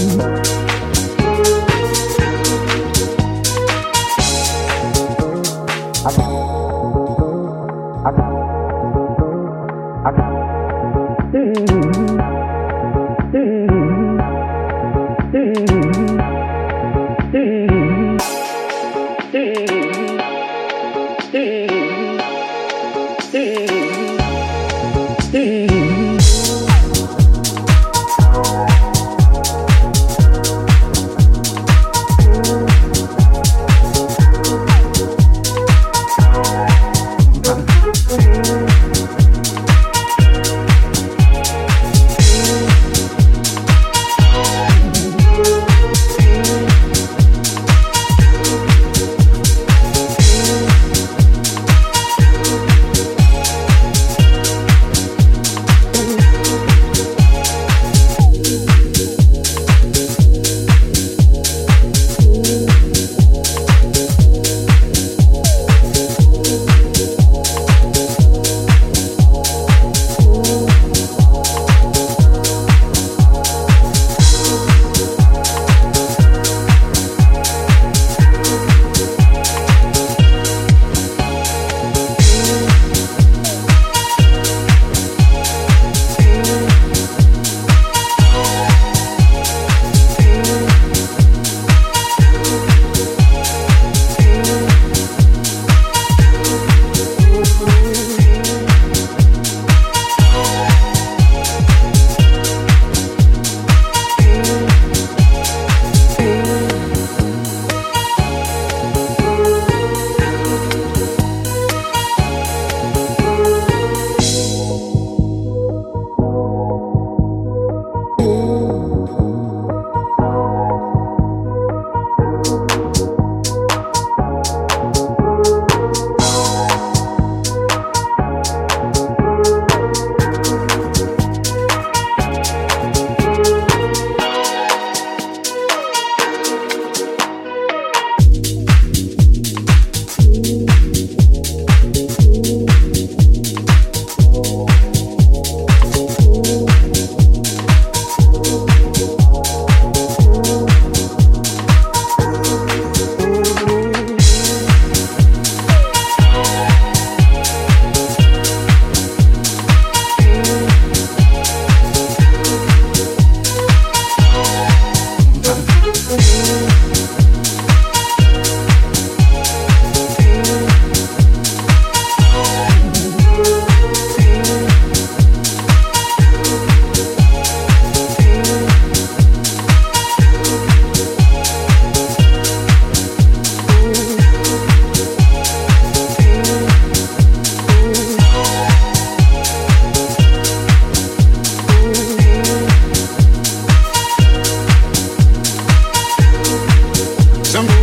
you. Some